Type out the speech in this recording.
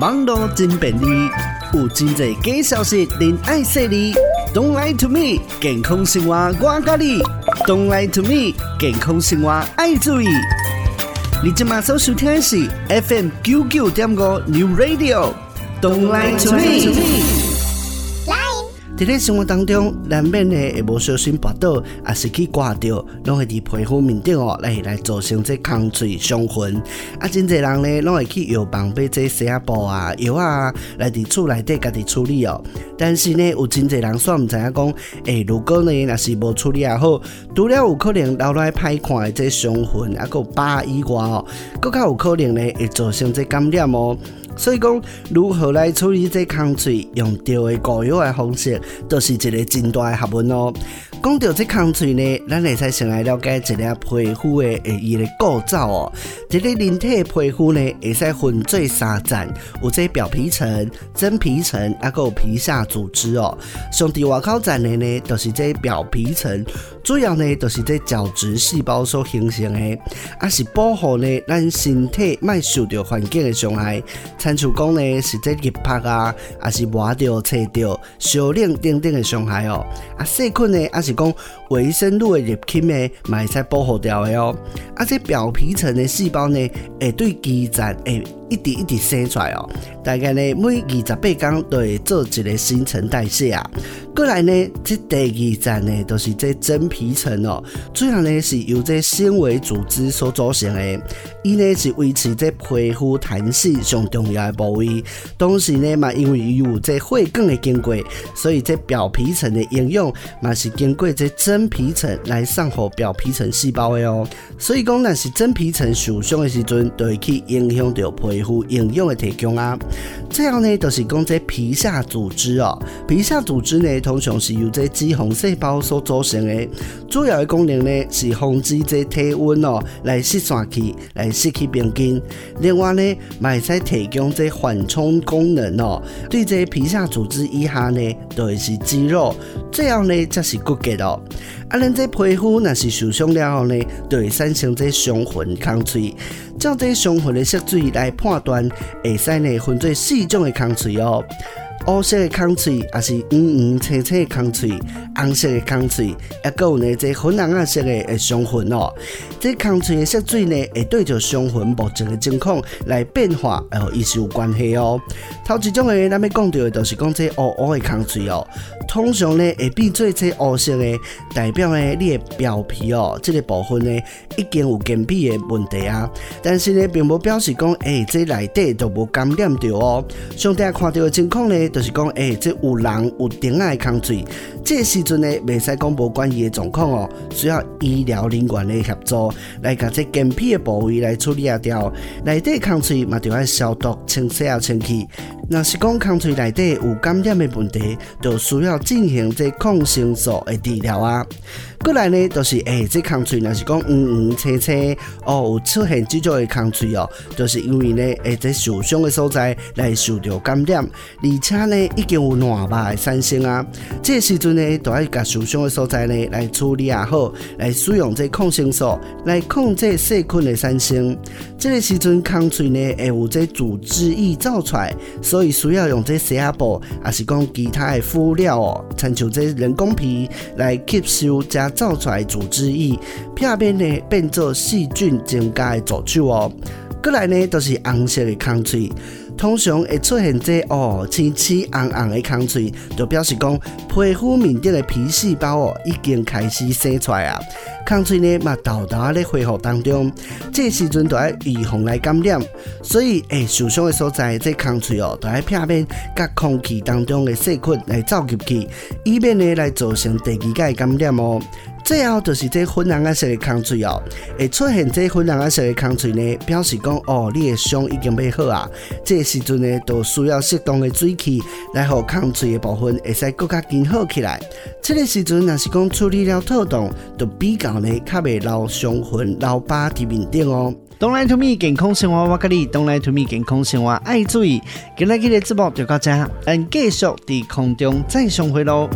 网络真便利，有真侪假消息，您爱说哩。Don't lie to me，健康生活我教你。Don't lie to me，健康生活爱注意。你今马上收听的是 FM 九九点五 New Radio。Don't lie to me。伫咧生活当中，难免咧会无小心跋倒，也是去刮到，拢会伫皮肤面顶哦来来造成这空嘴伤痕。啊，真侪人咧，拢会去药房买这洗啊布啊药啊来伫厝内底家己处理哦。但是呢，有真侪人煞毋知影讲，诶、欸，如果呢若是无处理也好，除了有可能留来歹看的这伤痕，啊，搁疤以外哦，更较有可能呢会造成这感染哦。所以讲，如何来处理这空嘴，用对的膏药的方式，都是一个真大的学问哦。讲到这空嘴呢，咱会使先来了解一下皮肤的诶伊的构造哦。这个人体的皮肤呢，会使分做三层，有这表皮层、真皮层，还有皮下组织哦。上伫外口层的呢，都、就是这表皮层。主要呢，都是这角质细胞所形成的，啊是保护呢咱身体卖受到环境的伤害。参像讲呢，是这日拍啊，也是抹掉、切掉、烧冷等等的伤害哦。啊细菌呢，啊是讲微生物的入侵呢，嘛会使保护掉的哦。啊这表皮层的细胞呢，会对基质诶。一直一直生出来哦，大概呢每二十八天都会做一个新陈代谢啊。过来呢，这第二层呢都是这真皮层哦，主要呢是由这纤维组织所组成的，伊呢是维持这皮肤弹性上重要的部位。同时呢嘛，因为有这血管的经过，所以这表皮层的营养嘛是经过这真皮层来送给表皮层细胞的哦。所以讲，那是真皮层受伤的时阵，都会去影响到皮。皮肤营养的提供啊，这样呢、就是讲这皮下组织哦。皮下组织呢，通常是由这脂肪细胞所组成的，主要的功能呢是防止这体温哦来失散去，来失去平均。另外呢，还会提供这缓冲功能哦。对这皮下组织以下呢，都、就是肌肉，这样呢才是骨骼哦。啊，咱这皮肤若是受伤了后呢，就会产生这伤痕空嘴。照这伤痕的色水来判断，会使呢分做四种的空嘴哦。黑色的空嘴，也是黄黄青青的空嘴，红色的空嘴，也阁有呢这粉红色的诶伤痕哦。这空嘴的色水呢，会对着伤痕目前的情况来变化，哦，也是有关系哦。头一种诶，咱们讲到的，就是讲这黑黑的空嘴哦。通常呢，会变做这黑色的，代表呢，你的表皮哦，这个部分呢，已经有干皮的问题啊。但是呢，并不表示讲，哎、欸，这内底都无感染到哦。上帝看到的情况呢，就是讲，诶、欸，这有人有点爱空嘴，这时阵呢，未使讲无关系的状况哦，需要医疗人员的协助来把这干皮的部位来处理掉。内底空嘴嘛，就要消毒、清洗啊、清气。若是讲空嘴内底有感染的问题，就需要进行这抗生素的治疗啊。过来呢，就是诶、欸，这空嘴若是讲黄黄青青哦，有出现这种的空嘴哦，就是因为呢，诶、这受伤的所在来受到感染，而且呢，已经有烂疤的产生啊。这个、时阵呢，都要甲受伤的所在呢来处理也好，来使用这抗生素来控制细菌的产生。这个时阵空嘴呢，会有这组织液造出来。所以需要用这洗啊布，还是讲其他的敷料哦，参像这人工皮来吸收加造出来组织液，片面呢变做细菌增加的助手哦。过来呢都、就是红色的空嘴，通常会出现这哦青青红红的空嘴，就表示讲皮肤面顶的皮细胞哦已经开始生出来啊。空嘴呢嘛，豆豆咧恢复当中，这时阵就要预防来感染，所以诶、受伤的所在，这空嘴哦，就要避免甲空气当中的细菌来走入去，以免呢来造成第二届感染哦。最后就是这粉红色的空嘴哦，会出现这粉红色的空嘴呢，表示讲哦，你的伤已经要好啊。这时阵呢，都需要适当的水气来让空嘴的部分会使更加更好起来。这个时阵若是讲处理了妥当，就比较呢较袂留伤痕、留疤在面顶哦。Don't lie to me，健康生活我跟你，Don't lie to me，健康生活爱注意。今日的节目就到这，咱继续在空中再相会喽。